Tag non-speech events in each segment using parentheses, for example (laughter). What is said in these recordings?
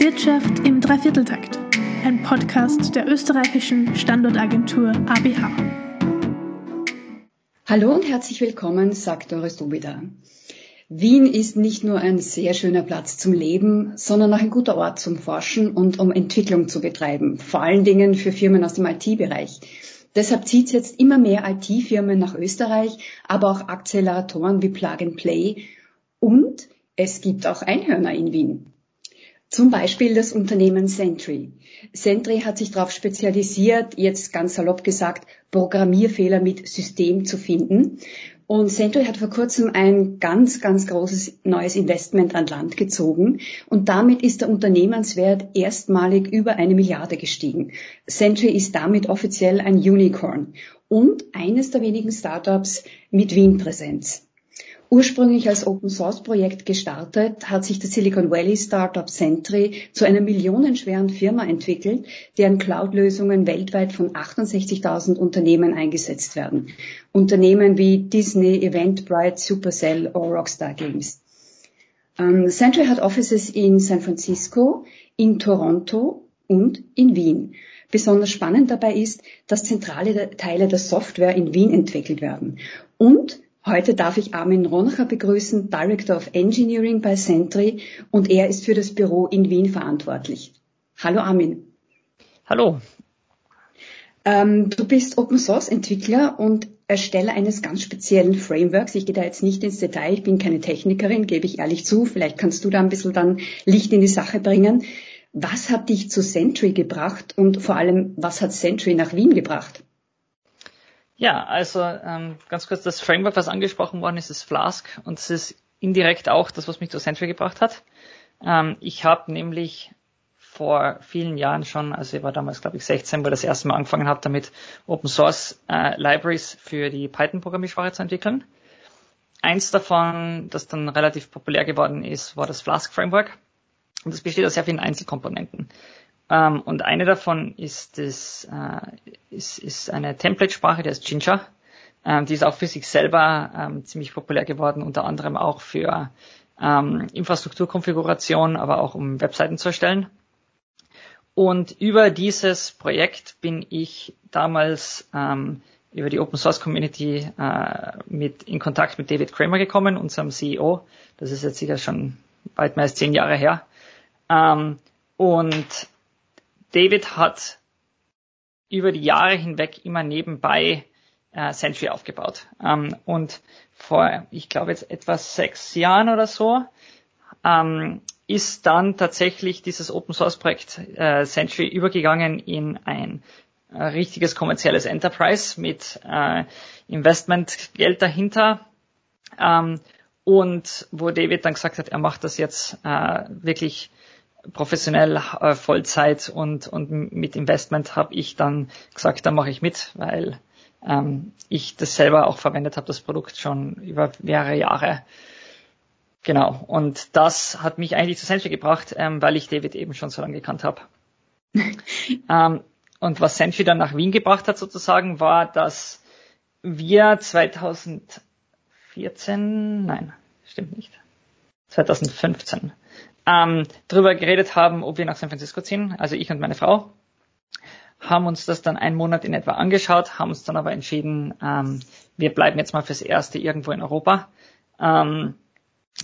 Wirtschaft im Dreivierteltakt, ein Podcast der österreichischen Standortagentur ABH. Hallo und herzlich willkommen, sagt Doris Dobida. Wien ist nicht nur ein sehr schöner Platz zum Leben, sondern auch ein guter Ort zum Forschen und um Entwicklung zu betreiben, vor allen Dingen für Firmen aus dem IT-Bereich. Deshalb zieht es jetzt immer mehr IT-Firmen nach Österreich, aber auch Acceleratoren wie Plug and Play und es gibt auch Einhörner in Wien. Zum Beispiel das Unternehmen Sentry. Sentry hat sich darauf spezialisiert, jetzt ganz salopp gesagt, Programmierfehler mit System zu finden. Und Sentry hat vor kurzem ein ganz, ganz großes neues Investment an Land gezogen und damit ist der Unternehmenswert erstmalig über eine Milliarde gestiegen. Sentry ist damit offiziell ein Unicorn und eines der wenigen Startups mit Wien-Präsenz. Ursprünglich als Open Source Projekt gestartet, hat sich das Silicon Valley Startup Sentry zu einer millionenschweren Firma entwickelt, deren Cloud-Lösungen weltweit von 68.000 Unternehmen eingesetzt werden. Unternehmen wie Disney, Eventbrite, Supercell oder Rockstar Games. Ähm, Sentry hat Offices in San Francisco, in Toronto und in Wien. Besonders spannend dabei ist, dass zentrale Teile der Software in Wien entwickelt werden. Und Heute darf ich Armin Roncher begrüßen, Director of Engineering bei Sentry und er ist für das Büro in Wien verantwortlich. Hallo Armin. Hallo. Ähm, du bist Open Source Entwickler und Ersteller eines ganz speziellen Frameworks. Ich gehe da jetzt nicht ins Detail, ich bin keine Technikerin, gebe ich ehrlich zu. Vielleicht kannst du da ein bisschen dann Licht in die Sache bringen. Was hat dich zu Sentry gebracht und vor allem, was hat Sentry nach Wien gebracht? Ja, also ähm, ganz kurz, das Framework, was angesprochen worden ist, ist Flask und es ist indirekt auch das, was mich zu Sentry gebracht hat. Ähm, ich habe nämlich vor vielen Jahren schon, also ich war damals glaube ich 16, wo ich das erste Mal angefangen habe, damit Open Source äh, Libraries für die Python-Programmiersprache zu entwickeln. Eins davon, das dann relativ populär geworden ist, war das Flask Framework. Und das besteht aus sehr vielen Einzelkomponenten. Ähm, und eine davon ist, das, äh, ist, ist eine Template-Sprache, die heißt Ginger. Ähm, die ist auch für sich selber ähm, ziemlich populär geworden, unter anderem auch für ähm, Infrastrukturkonfiguration, aber auch um Webseiten zu erstellen. Und über dieses Projekt bin ich damals ähm, über die Open Source Community äh, mit in Kontakt mit David Kramer gekommen, unserem CEO. Das ist jetzt sicher schon weit mehr als zehn Jahre her. Ähm, und David hat über die Jahre hinweg immer nebenbei äh, Sentry aufgebaut. Ähm, und vor, ich glaube jetzt etwa sechs Jahren oder so, ähm, ist dann tatsächlich dieses Open Source Projekt äh, Sentry übergegangen in ein äh, richtiges kommerzielles Enterprise mit äh, Investmentgeld dahinter. Ähm, und wo David dann gesagt hat, er macht das jetzt äh, wirklich professionell äh, Vollzeit und, und mit Investment habe ich dann gesagt, da mache ich mit, weil ähm, ich das selber auch verwendet habe, das Produkt schon über mehrere Jahre. Genau. Und das hat mich eigentlich zu Sentry gebracht, ähm, weil ich David eben schon so lange gekannt habe. (laughs) ähm, und was Sentry dann nach Wien gebracht hat sozusagen, war, dass wir 2014, nein, stimmt nicht, 2015 ähm, darüber geredet haben, ob wir nach San Francisco ziehen, also ich und meine Frau, haben uns das dann einen Monat in etwa angeschaut, haben uns dann aber entschieden, ähm, wir bleiben jetzt mal fürs Erste irgendwo in Europa ähm,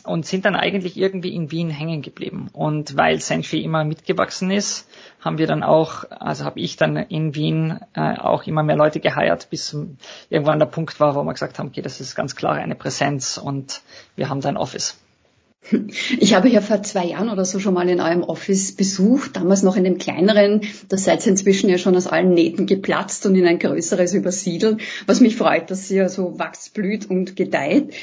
und sind dann eigentlich irgendwie in Wien hängen geblieben. Und weil Sentry immer mitgewachsen ist, haben wir dann auch, also habe ich dann in Wien äh, auch immer mehr Leute geheiert, bis irgendwann der Punkt war, wo wir gesagt haben, okay, das ist ganz klar eine Präsenz und wir haben da ein Office. Ich habe ja vor zwei Jahren oder so schon mal in eurem Office besucht, damals noch in dem kleineren. Da seid ihr inzwischen ja schon aus allen Nähten geplatzt und in ein größeres übersiedelt, was mich freut, dass ihr so wächst, blüht und gedeiht.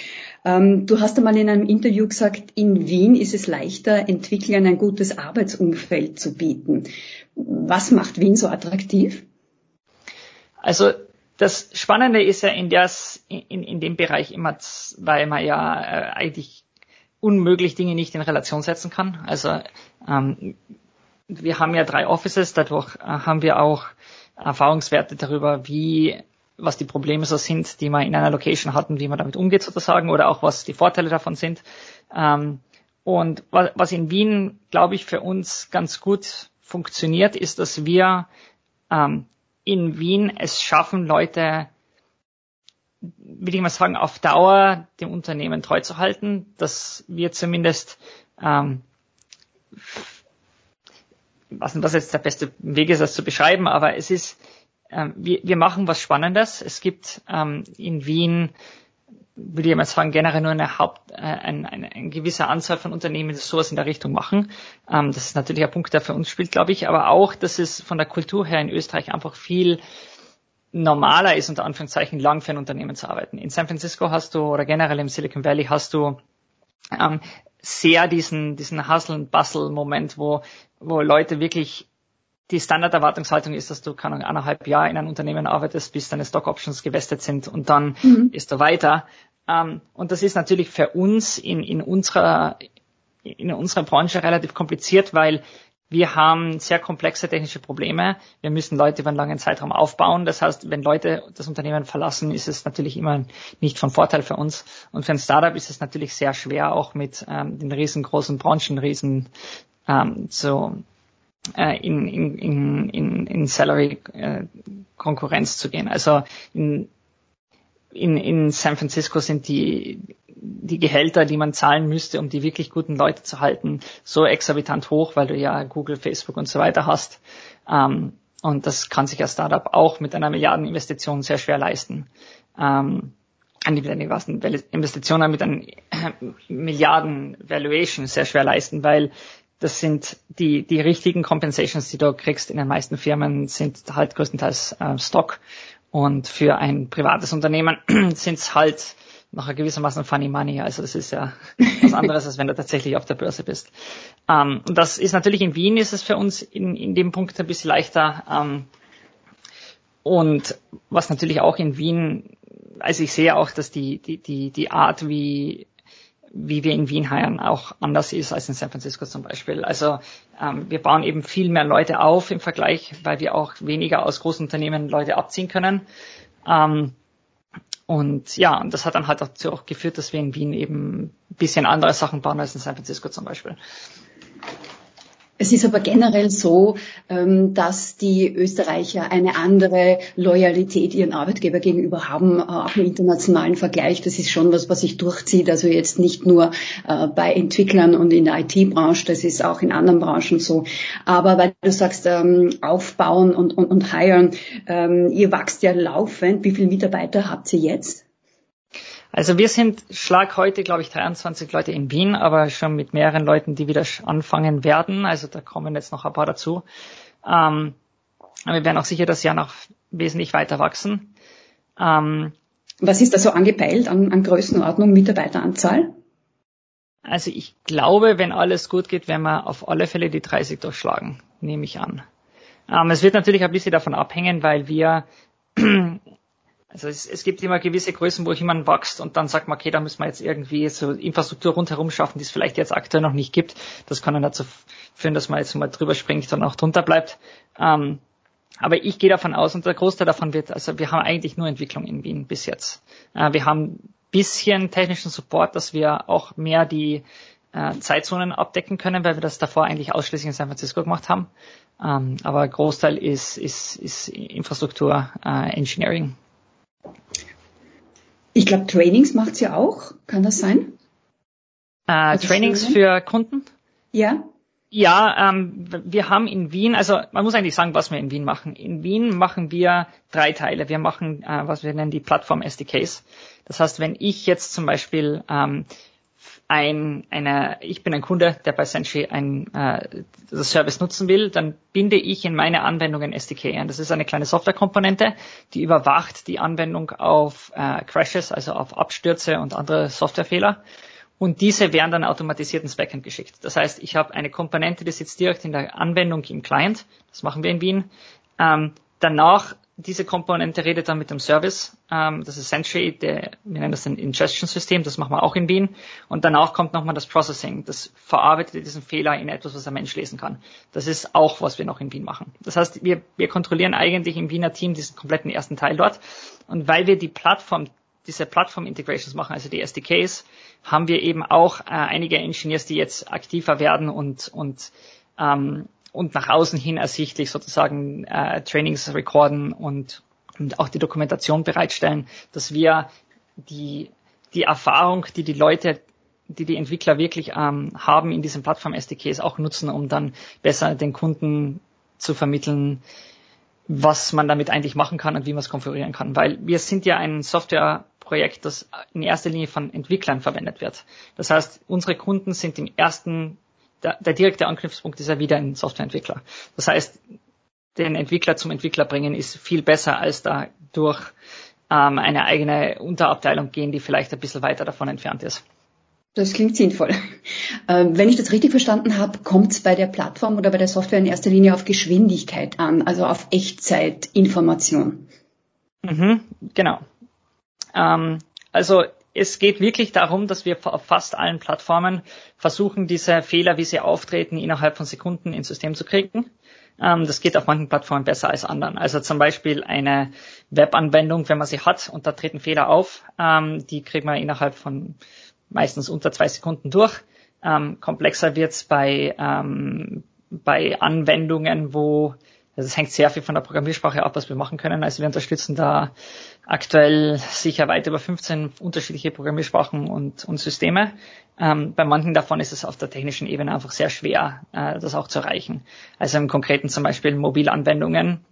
Ähm, du hast einmal in einem Interview gesagt, in Wien ist es leichter, Entwicklern ein gutes Arbeitsumfeld zu bieten. Was macht Wien so attraktiv? Also das Spannende ist ja in, das, in, in dem Bereich immer, weil man ja äh, eigentlich unmöglich Dinge nicht in Relation setzen kann. Also ähm, wir haben ja drei Offices, dadurch äh, haben wir auch Erfahrungswerte darüber, wie was die Probleme so sind, die man in einer Location hat und wie man damit umgeht sozusagen oder auch was die Vorteile davon sind. Ähm, Und was in Wien, glaube ich, für uns ganz gut funktioniert, ist, dass wir ähm, in Wien es schaffen, Leute, will ich mal sagen, auf Dauer dem Unternehmen treu zu halten, dass wir zumindest ähm, weiß nicht, was jetzt der beste Weg ist, das zu beschreiben, aber es ist, ähm, wir, wir machen was Spannendes. Es gibt ähm, in Wien würde ich mal sagen, generell nur eine Haupt, äh, ein, eine, eine gewisse Anzahl von Unternehmen, die sowas in der Richtung machen. Ähm, das ist natürlich ein Punkt, der für uns spielt, glaube ich, aber auch, dass es von der Kultur her in Österreich einfach viel normaler ist, unter Anführungszeichen, lang für ein Unternehmen zu arbeiten. In San Francisco hast du, oder generell im Silicon Valley hast du ähm, sehr diesen, diesen Hustle-and-Bustle-Moment, wo, wo Leute wirklich die Standarderwartungshaltung ist, dass du keine Ahnung, eineinhalb Jahre in einem Unternehmen arbeitest, bis deine Stock Options gewestet sind und dann mhm. ist du weiter. Ähm, und das ist natürlich für uns in, in unserer in unserer Branche relativ kompliziert, weil wir haben sehr komplexe technische Probleme. Wir müssen Leute über einen langen Zeitraum aufbauen. Das heißt, wenn Leute das Unternehmen verlassen, ist es natürlich immer nicht von Vorteil für uns. Und für ein Startup ist es natürlich sehr schwer, auch mit ähm, den riesengroßen Branchenriesen ähm, zu, äh, in, in, in, in, in Salary-Konkurrenz äh, zu gehen. Also in, in, in San Francisco sind die, die Gehälter, die man zahlen müsste, um die wirklich guten Leute zu halten, so exorbitant hoch, weil du ja Google, Facebook und so weiter hast. Ähm, und das kann sich ein Startup auch mit einer Milliardeninvestition sehr schwer leisten. Ähm, mit mit einer Milliarden Valuation sehr schwer leisten, weil das sind die, die richtigen Compensations, die du kriegst in den meisten Firmen, sind halt größtenteils äh, Stock. Und für ein privates Unternehmen (clears throat) sind es halt noch gewissermaßen Funny Money. Also das ist ja (laughs) was anderes, als wenn du tatsächlich auf der Börse bist. Ähm, und das ist natürlich in Wien ist es für uns in, in dem Punkt ein bisschen leichter. Ähm, und was natürlich auch in Wien, also ich sehe auch, dass die, die, die, die Art, wie wie wir in Wien heiern, auch anders ist als in San Francisco zum Beispiel. Also ähm, wir bauen eben viel mehr Leute auf im Vergleich, weil wir auch weniger aus großen Unternehmen Leute abziehen können. Ähm, und ja, und das hat dann halt dazu auch geführt, dass wir in Wien eben ein bisschen andere Sachen bauen als in San Francisco zum Beispiel. Es ist aber generell so, ähm, dass die Österreicher eine andere Loyalität ihren Arbeitgeber gegenüber haben, äh, auch im internationalen Vergleich. Das ist schon was, was sich durchzieht. Also jetzt nicht nur äh, bei Entwicklern und in der IT-Branche, das ist auch in anderen Branchen so. Aber weil du sagst, ähm, aufbauen und, und, und hiren, ähm, ihr wachst ja laufend. Wie viele Mitarbeiter habt ihr jetzt? Also wir sind Schlag heute, glaube ich, 23 Leute in Wien, aber schon mit mehreren Leuten, die wieder anfangen werden. Also da kommen jetzt noch ein paar dazu. Ähm, aber wir werden auch sicher das Jahr noch wesentlich weiter wachsen. Ähm, Was ist da so angepeilt an, an Größenordnung, Mitarbeiteranzahl? Also ich glaube, wenn alles gut geht, werden wir auf alle Fälle die 30 durchschlagen, nehme ich an. Ähm, es wird natürlich ein bisschen davon abhängen, weil wir also es, es gibt immer gewisse Größen, wo jemand wächst und dann sagt man, okay, da müssen wir jetzt irgendwie so Infrastruktur rundherum schaffen, die es vielleicht jetzt aktuell noch nicht gibt. Das kann dann dazu führen, dass man jetzt mal drüber springt und auch drunter bleibt. Ähm, aber ich gehe davon aus, und der Großteil davon wird, also wir haben eigentlich nur Entwicklung in Wien bis jetzt. Äh, wir haben bisschen technischen Support, dass wir auch mehr die äh, Zeitzonen abdecken können, weil wir das davor eigentlich ausschließlich in San Francisco gemacht haben. Ähm, aber Großteil ist, ist, ist Infrastruktur, äh, Engineering. Ich glaube, Trainings macht sie auch. Kann das sein? Äh, also Trainings für Kunden? Ja. Ja, ähm, wir haben in Wien, also man muss eigentlich sagen, was wir in Wien machen. In Wien machen wir drei Teile. Wir machen, äh, was wir nennen, die Plattform SDKs. Das heißt, wenn ich jetzt zum Beispiel ähm, ein, eine, ich bin ein Kunde, der bei Senshi ein äh, das Service nutzen will, dann binde ich in meine Anwendung ein SDK ein. Das ist eine kleine Softwarekomponente, die überwacht die Anwendung auf äh, Crashes, also auf Abstürze und andere Softwarefehler. Und diese werden dann automatisiert ins Backend geschickt. Das heißt, ich habe eine Komponente, die sitzt direkt in der Anwendung im Client. Das machen wir in Wien. Ähm, danach diese Komponente redet dann mit dem Service. Ähm, das ist Sentry, der, wir nennen das ein Ingestion-System, das machen wir auch in Wien. Und danach kommt nochmal das Processing. Das verarbeitet diesen Fehler in etwas, was ein Mensch lesen kann. Das ist auch, was wir noch in Wien machen. Das heißt, wir, wir kontrollieren eigentlich im Wiener Team diesen kompletten ersten Teil dort. Und weil wir die Plattform diese Plattform-Integrations machen, also die SDKs, haben wir eben auch äh, einige Engineers, die jetzt aktiver werden und, und, ähm, und nach außen hin ersichtlich sozusagen äh, Trainings recorden und, und auch die Dokumentation bereitstellen, dass wir die, die Erfahrung, die die Leute die die Entwickler wirklich ähm, haben in diesen Plattform-SDKs auch nutzen, um dann besser den Kunden zu vermitteln, was man damit eigentlich machen kann und wie man es konfigurieren kann. Weil wir sind ja ein Softwareprojekt, das in erster Linie von Entwicklern verwendet wird. Das heißt, unsere Kunden sind im ersten, der, der direkte Anknüpfungspunkt ist ja wieder ein Softwareentwickler. Das heißt, den Entwickler zum Entwickler bringen ist viel besser als da durch ähm, eine eigene Unterabteilung gehen, die vielleicht ein bisschen weiter davon entfernt ist. Das klingt sinnvoll. Ähm, wenn ich das richtig verstanden habe, kommt es bei der Plattform oder bei der Software in erster Linie auf Geschwindigkeit an, also auf Echtzeitinformation. Mhm, genau. Ähm, also es geht wirklich darum, dass wir auf fast allen Plattformen versuchen, diese Fehler, wie sie auftreten, innerhalb von Sekunden ins System zu kriegen. Ähm, das geht auf manchen Plattformen besser als anderen. Also zum Beispiel eine Webanwendung, wenn man sie hat und da treten Fehler auf, ähm, die kriegt man innerhalb von meistens unter zwei Sekunden durch. Ähm, komplexer wird's bei, bei Anwendungen, wo also es hängt sehr viel von der Programmiersprache ab, was wir machen können. Also wir unterstützen da aktuell sicher weit über 15 unterschiedliche Programmiersprachen und, und Systeme. Ähm, bei manchen davon ist es auf der technischen Ebene einfach sehr schwer, äh, das auch zu erreichen. Also im Konkreten zum Beispiel Mobilanwendungen.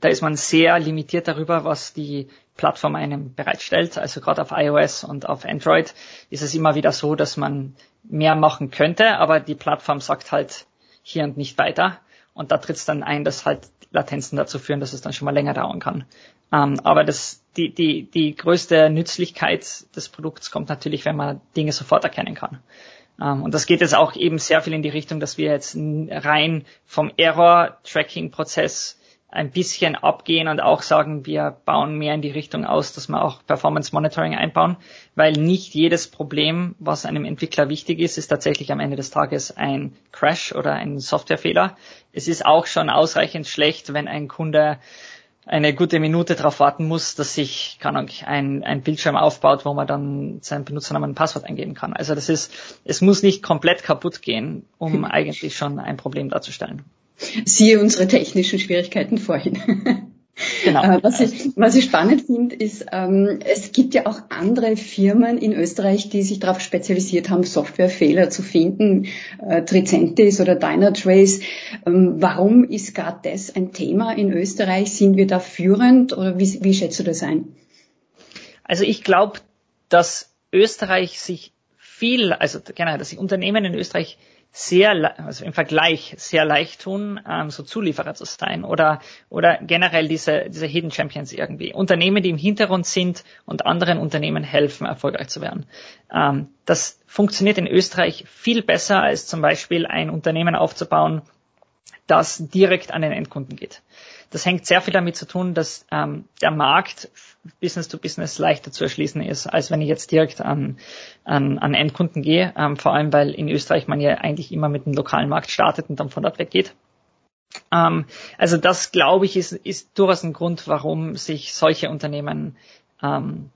Da ist man sehr limitiert darüber, was die Plattform einem bereitstellt. Also gerade auf iOS und auf Android ist es immer wieder so, dass man mehr machen könnte, aber die Plattform sagt halt hier und nicht weiter. Und da tritt es dann ein, dass halt Latenzen dazu führen, dass es dann schon mal länger dauern kann. Ähm, aber das, die, die, die größte Nützlichkeit des Produkts kommt natürlich, wenn man Dinge sofort erkennen kann. Ähm, und das geht jetzt auch eben sehr viel in die Richtung, dass wir jetzt rein vom Error-Tracking-Prozess ein bisschen abgehen und auch sagen, wir bauen mehr in die Richtung aus, dass wir auch Performance Monitoring einbauen, weil nicht jedes Problem, was einem Entwickler wichtig ist, ist tatsächlich am Ende des Tages ein Crash oder ein Softwarefehler. Es ist auch schon ausreichend schlecht, wenn ein Kunde eine gute Minute darauf warten muss, dass sich kann ein, ein Bildschirm aufbaut, wo man dann seinen Benutzernamen und Passwort eingeben kann. Also das ist, es muss nicht komplett kaputt gehen, um (laughs) eigentlich schon ein Problem darzustellen. Siehe unsere technischen Schwierigkeiten vorhin. (laughs) Genau. Äh, was, ich, was ich spannend finde, ist, ähm, es gibt ja auch andere Firmen in Österreich, die sich darauf spezialisiert haben, Softwarefehler zu finden, äh, Tricentis oder Dynatrace. Ähm, warum ist gerade das ein Thema in Österreich? Sind wir da führend oder wie, wie schätzt du das ein? Also ich glaube, dass Österreich sich viel, also generell, dass sich Unternehmen in Österreich sehr, also im Vergleich sehr leicht tun, ähm, so Zulieferer zu sein oder, oder generell diese, diese Hidden Champions irgendwie. Unternehmen, die im Hintergrund sind und anderen Unternehmen helfen, erfolgreich zu werden. Ähm, das funktioniert in Österreich viel besser als zum Beispiel ein Unternehmen aufzubauen, das direkt an den Endkunden geht. Das hängt sehr viel damit zu tun, dass ähm, der Markt Business to Business leichter zu erschließen ist, als wenn ich jetzt direkt an, an, an Endkunden gehe. Ähm, vor allem, weil in Österreich man ja eigentlich immer mit dem lokalen Markt startet und dann von dort weggeht. Ähm, also das, glaube ich, ist, ist durchaus ein Grund, warum sich solche Unternehmen ähm,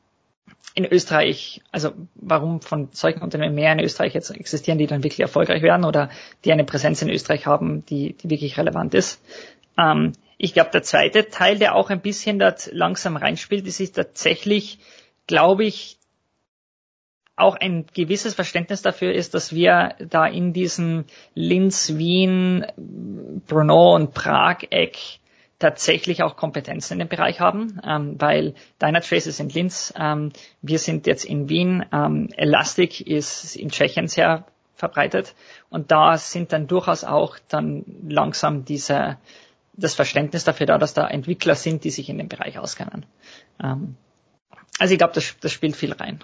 in Österreich, also warum von solchen Unternehmen mehr in Österreich jetzt existieren, die dann wirklich erfolgreich werden oder die eine Präsenz in Österreich haben, die, die wirklich relevant ist. Ähm, ich glaube, der zweite Teil, der auch ein bisschen dort langsam reinspielt, ist, ist tatsächlich, glaube ich, auch ein gewisses Verständnis dafür ist, dass wir da in diesem Linz, Wien, Brno und Prag-Eck tatsächlich auch Kompetenzen in dem Bereich haben, ähm, weil Dynatrace ist in Linz, ähm, wir sind jetzt in Wien, ähm, Elastic ist in Tschechien sehr verbreitet. Und da sind dann durchaus auch dann langsam diese das Verständnis dafür da, dass da Entwickler sind, die sich in dem Bereich auskennen. Ähm, also ich glaube, das, das spielt viel rein.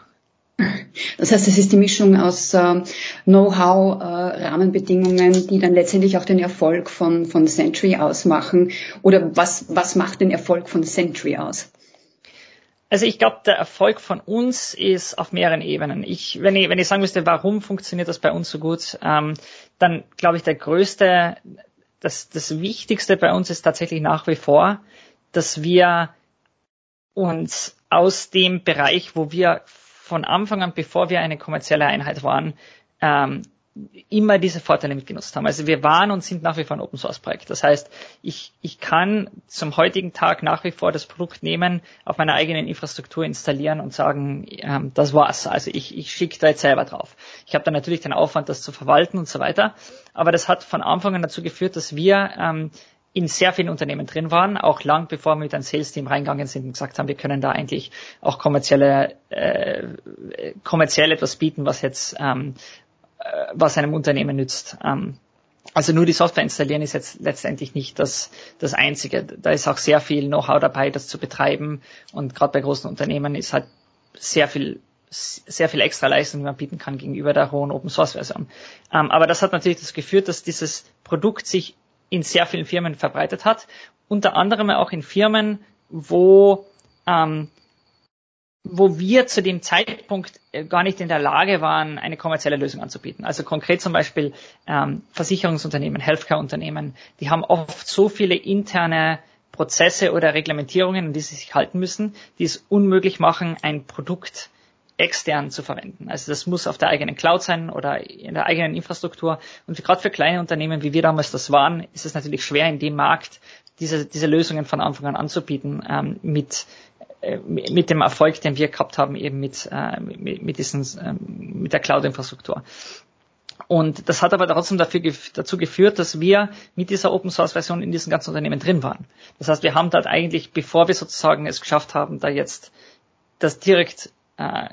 Das heißt, es ist die Mischung aus äh, Know-how, äh, Rahmenbedingungen, die dann letztendlich auch den Erfolg von, von Century ausmachen. Oder was, was macht den Erfolg von Century aus? Also ich glaube, der Erfolg von uns ist auf mehreren Ebenen. Ich, wenn ich, wenn ich sagen müsste, warum funktioniert das bei uns so gut, ähm, dann glaube ich, der größte, das, das Wichtigste bei uns ist tatsächlich nach wie vor, dass wir uns aus dem Bereich, wo wir von Anfang an, bevor wir eine kommerzielle Einheit waren, ähm, immer diese Vorteile mitgenutzt haben. Also wir waren und sind nach wie vor ein Open Source Projekt. Das heißt, ich, ich kann zum heutigen Tag nach wie vor das Produkt nehmen, auf meiner eigenen Infrastruktur installieren und sagen, ähm, das war's. Also ich, ich schicke da jetzt selber drauf. Ich habe dann natürlich den Aufwand, das zu verwalten und so weiter. Aber das hat von Anfang an dazu geführt, dass wir ähm, in sehr vielen Unternehmen drin waren, auch lang bevor wir mit einem Sales-Team reingegangen sind und gesagt haben, wir können da eigentlich auch kommerzielle, äh, kommerziell etwas bieten, was jetzt ähm, äh, was einem Unternehmen nützt. Ähm, also nur die Software installieren ist jetzt letztendlich nicht das, das Einzige. Da ist auch sehr viel Know-how dabei, das zu betreiben. Und gerade bei großen Unternehmen ist halt sehr viel sehr viel extra Leistung, die man bieten kann gegenüber der hohen Open Source Version. Ähm, aber das hat natürlich das geführt, dass dieses Produkt sich in sehr vielen Firmen verbreitet hat. Unter anderem auch in Firmen, wo ähm, wo wir zu dem Zeitpunkt äh, gar nicht in der Lage waren, eine kommerzielle Lösung anzubieten. Also konkret zum Beispiel ähm, Versicherungsunternehmen, Healthcare-Unternehmen, die haben oft so viele interne Prozesse oder Reglementierungen, an die sie sich halten müssen, die es unmöglich machen, ein Produkt extern zu verwenden. Also das muss auf der eigenen Cloud sein oder in der eigenen Infrastruktur. Und gerade für kleine Unternehmen, wie wir damals das waren, ist es natürlich schwer, in dem Markt diese, diese Lösungen von Anfang an anzubieten ähm, mit mit dem Erfolg, den wir gehabt haben, eben mit, äh, mit, mit, diesen, äh, mit der Cloud-Infrastruktur. Und das hat aber trotzdem dafür, dazu geführt, dass wir mit dieser Open Source Version in diesen ganzen Unternehmen drin waren. Das heißt, wir haben dort eigentlich, bevor wir sozusagen es geschafft haben, da jetzt das direkt äh,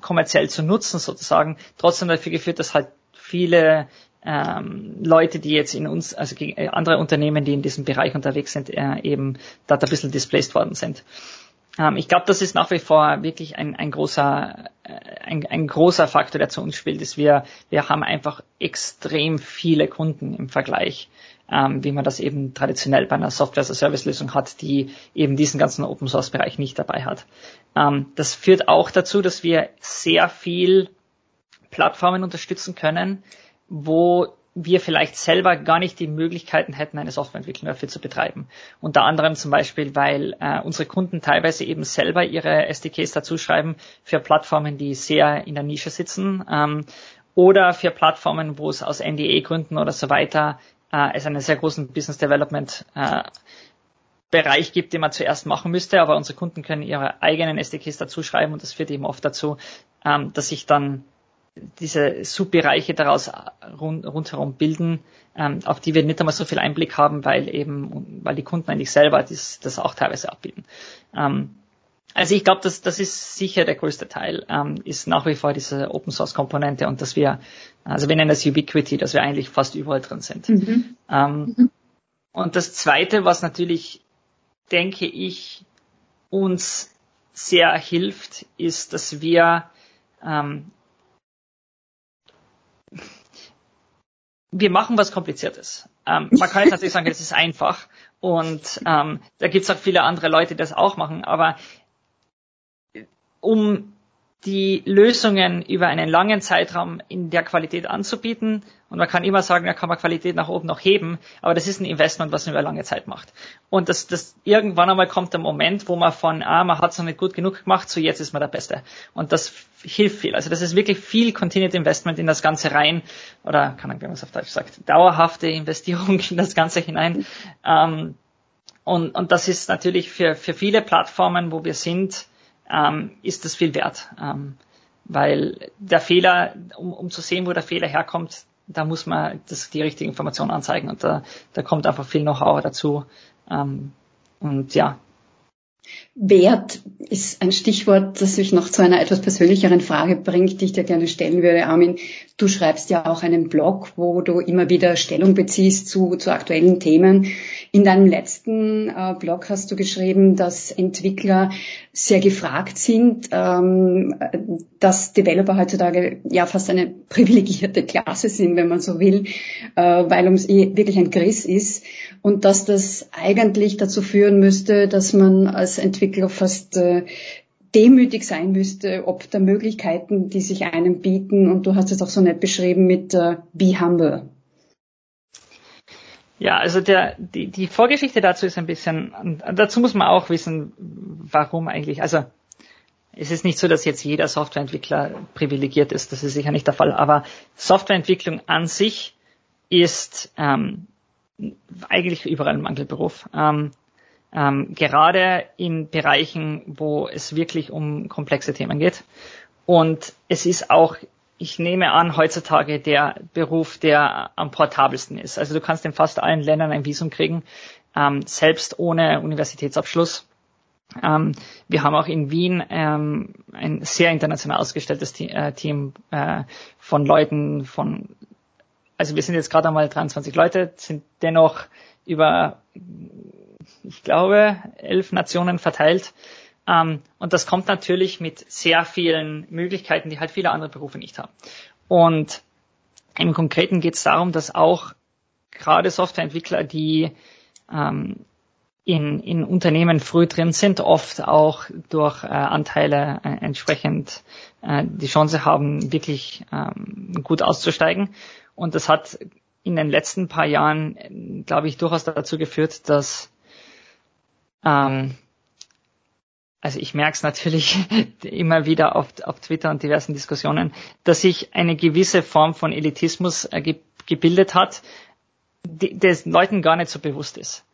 kommerziell zu nutzen, sozusagen, trotzdem dafür geführt, dass halt viele ähm, Leute, die jetzt in uns, also äh, andere Unternehmen, die in diesem Bereich unterwegs sind, äh, eben dort ein bisschen displaced worden sind. Ähm, ich glaube, das ist nach wie vor wirklich ein, ein großer, äh, ein, ein, großer Faktor, der zu uns spielt, ist wir, wir haben einfach extrem viele Kunden im Vergleich, ähm, wie man das eben traditionell bei einer Software-as-a-Service-Lösung hat, die eben diesen ganzen Open-Source-Bereich nicht dabei hat. Ähm, das führt auch dazu, dass wir sehr viel Plattformen unterstützen können, wo wir vielleicht selber gar nicht die Möglichkeiten hätten, eine Softwareentwicklung dafür zu betreiben. Unter anderem zum Beispiel, weil äh, unsere Kunden teilweise eben selber ihre SDKs dazu schreiben für Plattformen, die sehr in der Nische sitzen ähm, oder für Plattformen, wo es aus NDA-Gründen oder so weiter äh, es einen sehr großen Business Development äh, Bereich gibt, den man zuerst machen müsste, aber unsere Kunden können ihre eigenen SDKs dazu schreiben und das führt eben oft dazu, ähm, dass sich dann diese Subbereiche daraus rund, rundherum bilden, ähm, auf die wir nicht einmal so viel Einblick haben, weil eben, weil die Kunden eigentlich selber das, das auch teilweise abbilden. Ähm, also ich glaube, das, das ist sicher der größte Teil, ähm, ist nach wie vor diese Open Source Komponente und dass wir, also wir nennen das Ubiquity, dass wir eigentlich fast überall drin sind. Mhm. Ähm, mhm. Und das zweite, was natürlich, denke ich, uns sehr hilft, ist, dass wir ähm, wir machen was Kompliziertes. Ähm, man kann jetzt natürlich sagen, es ist einfach und ähm, da gibt es auch viele andere Leute, die das auch machen, aber um die Lösungen über einen langen Zeitraum in der Qualität anzubieten. Und man kann immer sagen, da kann man Qualität nach oben noch heben, aber das ist ein Investment, was man über lange Zeit macht. Und das, das irgendwann einmal kommt der Moment, wo man von, ah, man hat es noch nicht gut genug gemacht, so jetzt ist man der Beste. Und das hilft viel. Also das ist wirklich viel Continued Investment in das Ganze rein, oder kann man, wie man es auf Deutsch sagt, dauerhafte Investierung (laughs) in das Ganze hinein. Ähm, und, und das ist natürlich für, für viele Plattformen, wo wir sind, ähm, ist das viel wert. Ähm, weil der Fehler, um, um zu sehen, wo der Fehler herkommt, da muss man das, die richtige Information anzeigen und da, da kommt einfach viel Know-how dazu. Ähm, und ja, Wert ist ein Stichwort, das mich noch zu einer etwas persönlicheren Frage bringt, die ich dir gerne stellen würde, Armin. Du schreibst ja auch einen Blog, wo du immer wieder Stellung beziehst zu, zu aktuellen Themen. In deinem letzten äh, Blog hast du geschrieben, dass Entwickler sehr gefragt sind, ähm, dass Developer heutzutage ja fast eine privilegierte Klasse sind, wenn man so will, äh, weil ums wirklich ein Griss ist und dass das eigentlich dazu führen müsste, dass man als Entwickler fast äh, demütig sein müsste, ob der Möglichkeiten, die sich einem bieten. Und du hast es auch so nett beschrieben mit äh, Be Humble. Ja, also der, die, die Vorgeschichte dazu ist ein bisschen, dazu muss man auch wissen, warum eigentlich, also es ist nicht so, dass jetzt jeder Softwareentwickler privilegiert ist, das ist sicher nicht der Fall, aber Softwareentwicklung an sich ist ähm, eigentlich überall ein Mangelberuf. Ähm, ähm, gerade in Bereichen, wo es wirklich um komplexe Themen geht. Und es ist auch, ich nehme an, heutzutage der Beruf, der am portabelsten ist. Also du kannst in fast allen Ländern ein Visum kriegen, ähm, selbst ohne Universitätsabschluss. Ähm, wir haben auch in Wien ähm, ein sehr international ausgestelltes äh, Team äh, von Leuten von, also wir sind jetzt gerade einmal 23 Leute, sind dennoch über, ich glaube, elf Nationen verteilt. Ähm, und das kommt natürlich mit sehr vielen Möglichkeiten, die halt viele andere Berufe nicht haben. Und im Konkreten geht es darum, dass auch gerade Softwareentwickler, die ähm, in, in Unternehmen früh drin sind, oft auch durch äh, Anteile äh, entsprechend äh, die Chance haben, wirklich ähm, gut auszusteigen. Und das hat in den letzten paar Jahren, glaube ich, durchaus dazu geführt, dass ähm, also ich merke es natürlich (laughs) immer wieder auf, auf Twitter und diversen Diskussionen, dass sich eine gewisse Form von Elitismus äh, ge gebildet hat, die, des Leuten gar nicht so bewusst ist.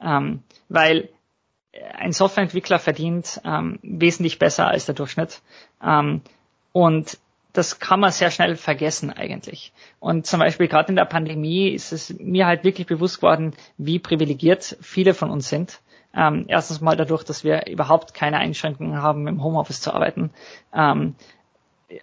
Ähm, weil ein Softwareentwickler verdient ähm, wesentlich besser als der Durchschnitt. Ähm, und das kann man sehr schnell vergessen eigentlich. Und zum Beispiel gerade in der Pandemie ist es mir halt wirklich bewusst geworden, wie privilegiert viele von uns sind. Ähm, erstens mal dadurch, dass wir überhaupt keine Einschränkungen haben, im Homeoffice zu arbeiten. Ähm,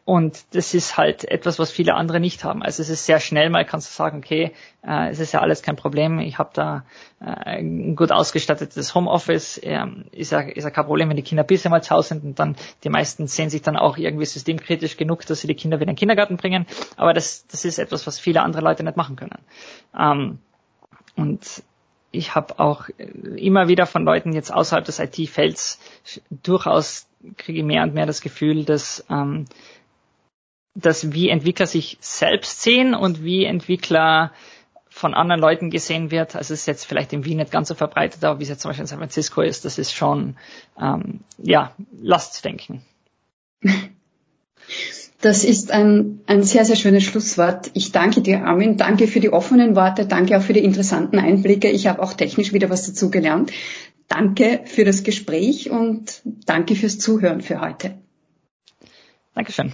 und das ist halt etwas, was viele andere nicht haben. Also es ist sehr schnell mal, kannst du sagen, okay, äh, es ist ja alles kein Problem, ich habe da äh, ein gut ausgestattetes Homeoffice, ähm, ist, ja, ist ja kein Problem, wenn die Kinder bisschen mal zu Hause sind und dann die meisten sehen sich dann auch irgendwie systemkritisch genug, dass sie die Kinder wieder in den Kindergarten bringen. Aber das, das ist etwas, was viele andere Leute nicht machen können. Ähm, und ich habe auch immer wieder von Leuten jetzt außerhalb des IT-Felds durchaus kriege ich mehr und mehr das Gefühl, dass ähm, dass wie Entwickler sich selbst sehen und wie Entwickler von anderen Leuten gesehen wird. Also es ist jetzt vielleicht in Wien nicht ganz so verbreitet, aber wie es jetzt zum Beispiel in San Francisco ist, das ist schon, ähm, ja, Lastdenken. (laughs) Das ist ein, ein sehr, sehr schönes Schlusswort. Ich danke dir, Armin. Danke für die offenen Worte. Danke auch für die interessanten Einblicke. Ich habe auch technisch wieder was dazu gelernt. Danke für das Gespräch und danke fürs Zuhören für heute. Dankeschön.